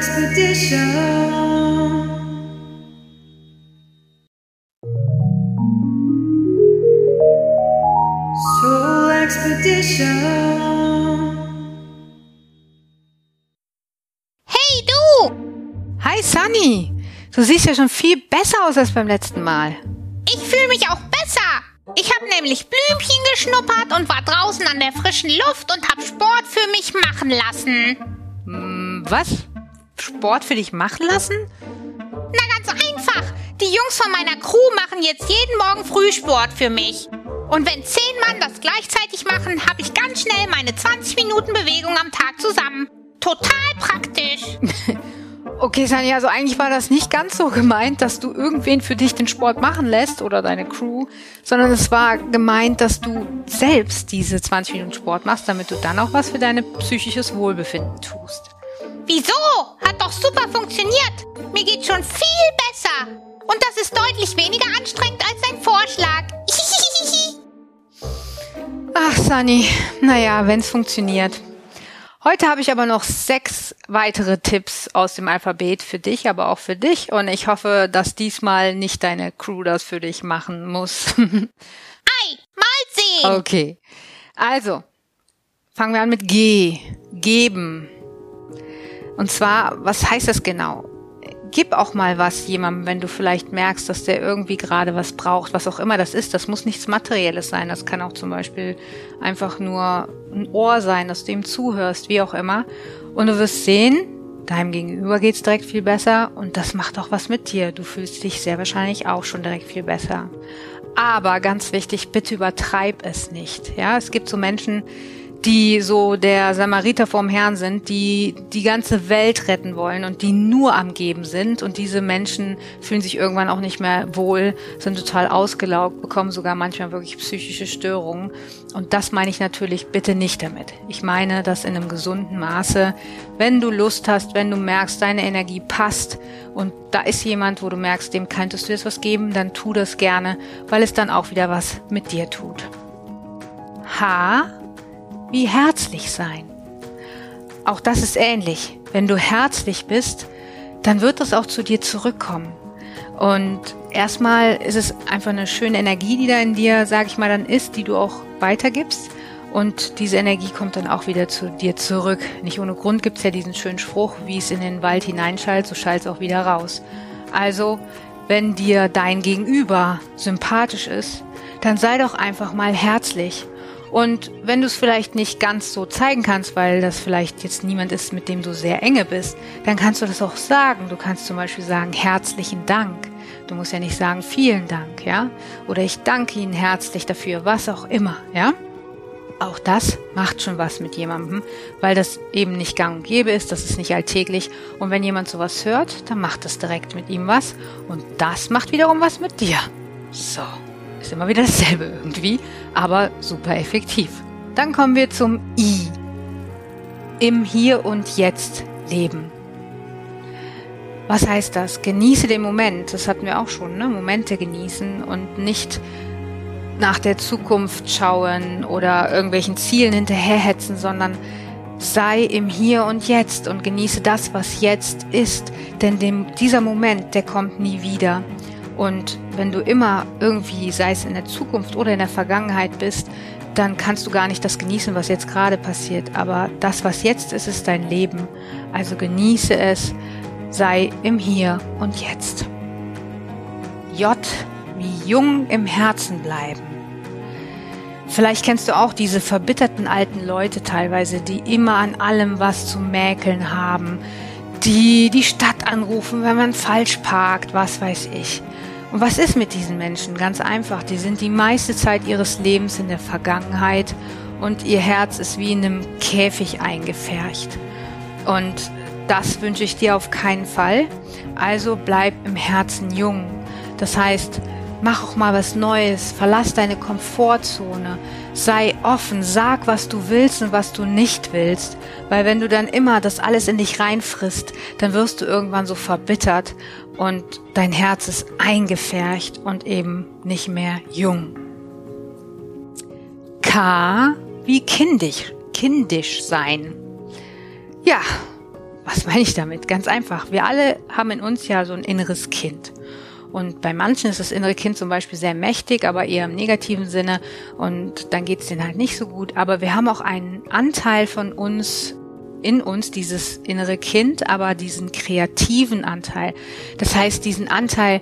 Expedition. Soul Expedition. Hey du! Hi Sunny! Du siehst ja schon viel besser aus als beim letzten Mal. Ich fühle mich auch besser. Ich habe nämlich Blümchen geschnuppert und war draußen an der frischen Luft und habe Sport für mich machen lassen. Hm, was? Sport für dich machen lassen? Na ganz einfach. Die Jungs von meiner Crew machen jetzt jeden Morgen Frühsport für mich. Und wenn zehn Mann das gleichzeitig machen, habe ich ganz schnell meine 20 Minuten Bewegung am Tag zusammen. Total praktisch. Okay, Sunny, also eigentlich war das nicht ganz so gemeint, dass du irgendwen für dich den Sport machen lässt oder deine Crew, sondern es war gemeint, dass du selbst diese 20 Minuten Sport machst, damit du dann auch was für dein psychisches Wohlbefinden tust. Wieso? Hat doch super funktioniert. Mir geht schon viel besser. Und das ist deutlich weniger anstrengend als dein Vorschlag. Ach, Sunny, naja, wenn's funktioniert. Heute habe ich aber noch sechs weitere Tipps aus dem Alphabet für dich, aber auch für dich. Und ich hoffe, dass diesmal nicht deine Crew das für dich machen muss. Ei, mal sehen. okay. Also, fangen wir an mit G. Geben. Und zwar, was heißt das genau? Gib auch mal was jemandem, wenn du vielleicht merkst, dass der irgendwie gerade was braucht, was auch immer das ist. Das muss nichts Materielles sein. Das kann auch zum Beispiel einfach nur ein Ohr sein, dass du ihm zuhörst, wie auch immer. Und du wirst sehen, deinem Gegenüber geht's direkt viel besser und das macht auch was mit dir. Du fühlst dich sehr wahrscheinlich auch schon direkt viel besser. Aber ganz wichtig, bitte übertreib es nicht. Ja, es gibt so Menschen, die so der Samariter vorm Herrn sind, die die ganze Welt retten wollen und die nur am Geben sind. Und diese Menschen fühlen sich irgendwann auch nicht mehr wohl, sind total ausgelaugt, bekommen sogar manchmal wirklich psychische Störungen. Und das meine ich natürlich bitte nicht damit. Ich meine das in einem gesunden Maße. Wenn du Lust hast, wenn du merkst, deine Energie passt und da ist jemand, wo du merkst, dem könntest du jetzt was geben, dann tu das gerne, weil es dann auch wieder was mit dir tut. H wie herzlich sein. Auch das ist ähnlich. Wenn du herzlich bist, dann wird das auch zu dir zurückkommen. Und erstmal ist es einfach eine schöne Energie, die da in dir, sag ich mal, dann ist, die du auch weitergibst. Und diese Energie kommt dann auch wieder zu dir zurück. Nicht ohne Grund gibt's ja diesen schönen Spruch, wie es in den Wald hineinschallt, so schallt es auch wieder raus. Also, wenn dir dein Gegenüber sympathisch ist, dann sei doch einfach mal herzlich und wenn du es vielleicht nicht ganz so zeigen kannst, weil das vielleicht jetzt niemand ist, mit dem du sehr enge bist, dann kannst du das auch sagen. Du kannst zum Beispiel sagen, herzlichen Dank. Du musst ja nicht sagen, vielen Dank, ja? Oder ich danke Ihnen herzlich dafür, was auch immer, ja? Auch das macht schon was mit jemandem, weil das eben nicht gang und gäbe ist, das ist nicht alltäglich. Und wenn jemand sowas hört, dann macht das direkt mit ihm was. Und das macht wiederum was mit dir. So. Ist immer wieder dasselbe irgendwie, aber super effektiv. Dann kommen wir zum I. Im Hier und Jetzt leben. Was heißt das? Genieße den Moment. Das hatten wir auch schon, ne? Momente genießen und nicht nach der Zukunft schauen oder irgendwelchen Zielen hinterherhetzen, sondern sei im Hier und Jetzt und genieße das, was jetzt ist. Denn dem, dieser Moment, der kommt nie wieder. Und wenn du immer irgendwie, sei es in der Zukunft oder in der Vergangenheit bist, dann kannst du gar nicht das genießen, was jetzt gerade passiert. Aber das, was jetzt ist, ist dein Leben. Also genieße es, sei im Hier und Jetzt. J wie jung im Herzen bleiben. Vielleicht kennst du auch diese verbitterten alten Leute teilweise, die immer an allem was zu mäkeln haben, die die Stadt anrufen, wenn man falsch parkt, was weiß ich. Und was ist mit diesen Menschen? Ganz einfach, die sind die meiste Zeit ihres Lebens in der Vergangenheit und ihr Herz ist wie in einem Käfig eingefärcht. Und das wünsche ich dir auf keinen Fall. Also bleib im Herzen jung. Das heißt, mach auch mal was Neues, verlass deine Komfortzone, sei offen, sag, was du willst und was du nicht willst, weil wenn du dann immer das alles in dich reinfrisst, dann wirst du irgendwann so verbittert und dein Herz ist eingefärcht und eben nicht mehr jung. K wie kindisch, kindisch sein. Ja, Was meine ich damit? Ganz einfach. Wir alle haben in uns ja so ein inneres Kind. Und bei manchen ist das innere Kind zum Beispiel sehr mächtig, aber eher im negativen Sinne. Und dann geht es denen halt nicht so gut. Aber wir haben auch einen Anteil von uns in uns, dieses innere Kind, aber diesen kreativen Anteil. Das heißt, diesen Anteil,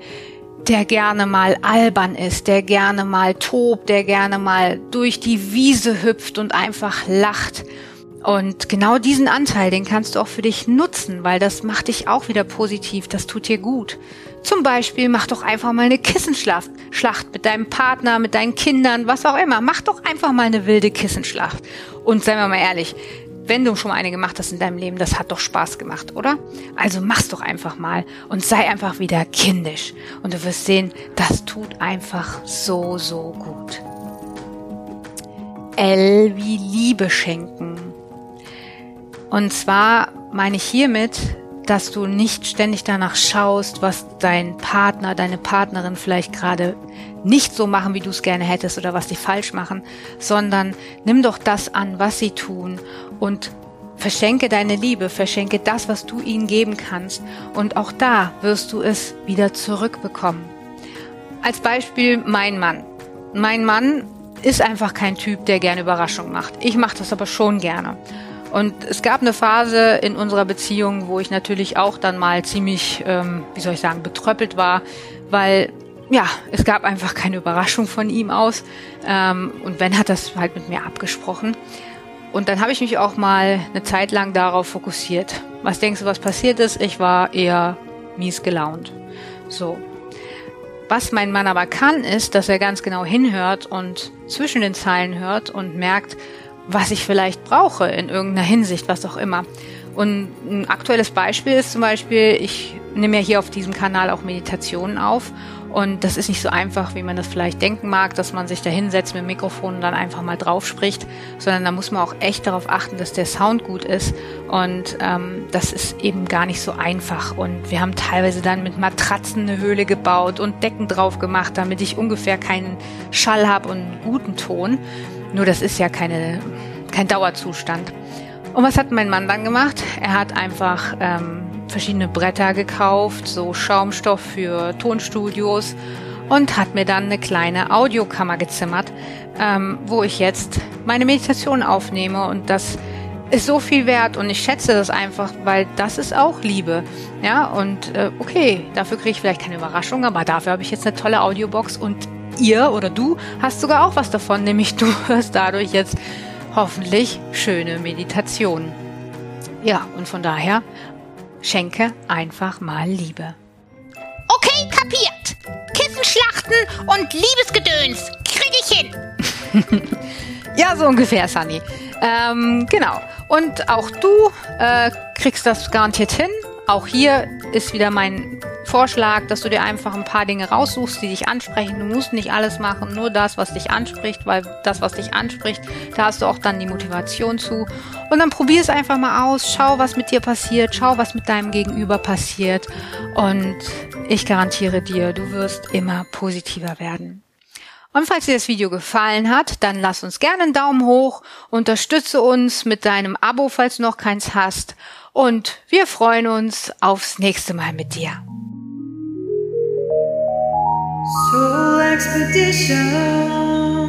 der gerne mal albern ist, der gerne mal tobt, der gerne mal durch die Wiese hüpft und einfach lacht. Und genau diesen Anteil, den kannst du auch für dich nutzen, weil das macht dich auch wieder positiv, das tut dir gut. Zum Beispiel mach doch einfach mal eine Kissenschlacht Schlacht mit deinem Partner, mit deinen Kindern, was auch immer. Mach doch einfach mal eine wilde Kissenschlacht. Und seien wir mal ehrlich, wenn du schon mal eine gemacht hast in deinem Leben, das hat doch Spaß gemacht, oder? Also mach's doch einfach mal und sei einfach wieder kindisch. Und du wirst sehen, das tut einfach so, so gut. L wie Liebe schenken. Und zwar meine ich hiermit, dass du nicht ständig danach schaust, was dein Partner, deine Partnerin vielleicht gerade nicht so machen, wie du es gerne hättest oder was sie falsch machen, sondern nimm doch das an, was sie tun und verschenke deine Liebe, verschenke das, was du ihnen geben kannst und auch da wirst du es wieder zurückbekommen. Als Beispiel mein Mann. Mein Mann ist einfach kein Typ, der gerne Überraschungen macht. Ich mache das aber schon gerne. Und es gab eine Phase in unserer Beziehung, wo ich natürlich auch dann mal ziemlich, ähm, wie soll ich sagen, betröppelt war, weil ja, es gab einfach keine Überraschung von ihm aus. Ähm, und Ben hat das halt mit mir abgesprochen. Und dann habe ich mich auch mal eine Zeit lang darauf fokussiert. Was denkst du, was passiert ist? Ich war eher mies gelaunt. So. Was mein Mann aber kann, ist, dass er ganz genau hinhört und zwischen den Zeilen hört und merkt, was ich vielleicht brauche in irgendeiner Hinsicht, was auch immer. Und ein aktuelles Beispiel ist zum Beispiel, ich nehme ja hier auf diesem Kanal auch Meditationen auf und das ist nicht so einfach, wie man das vielleicht denken mag, dass man sich da hinsetzt mit dem Mikrofon und dann einfach mal drauf spricht, sondern da muss man auch echt darauf achten, dass der Sound gut ist. Und ähm, das ist eben gar nicht so einfach. Und wir haben teilweise dann mit Matratzen eine Höhle gebaut und Decken drauf gemacht, damit ich ungefähr keinen Schall habe und einen guten Ton. Nur das ist ja keine, kein Dauerzustand. Und was hat mein Mann dann gemacht? Er hat einfach ähm, verschiedene Bretter gekauft, so Schaumstoff für Tonstudios und hat mir dann eine kleine Audiokammer gezimmert, ähm, wo ich jetzt meine Meditation aufnehme und das ist so viel wert und ich schätze das einfach, weil das ist auch Liebe. Ja, und äh, okay, dafür kriege ich vielleicht keine Überraschung, aber dafür habe ich jetzt eine tolle Audiobox und ihr oder du hast sogar auch was davon, nämlich du hörst dadurch jetzt hoffentlich schöne Meditationen. Ja, und von daher schenke einfach mal Liebe. Okay, kapiert. Kissenschlachten und Liebesgedöns krieg ich hin. ja, so ungefähr, Sunny. Ähm, genau. Und auch du äh, kriegst das garantiert hin. Auch hier ist wieder mein Vorschlag, dass du dir einfach ein paar Dinge raussuchst, die dich ansprechen. Du musst nicht alles machen, nur das, was dich anspricht, weil das, was dich anspricht, da hast du auch dann die Motivation zu. Und dann probier es einfach mal aus, schau, was mit dir passiert, schau, was mit deinem Gegenüber passiert. Und ich garantiere dir, du wirst immer positiver werden. Und falls dir das Video gefallen hat, dann lass uns gerne einen Daumen hoch, unterstütze uns mit deinem Abo, falls du noch keins hast. Und wir freuen uns aufs nächste Mal mit dir. Soul Expedition.